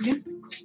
Merci.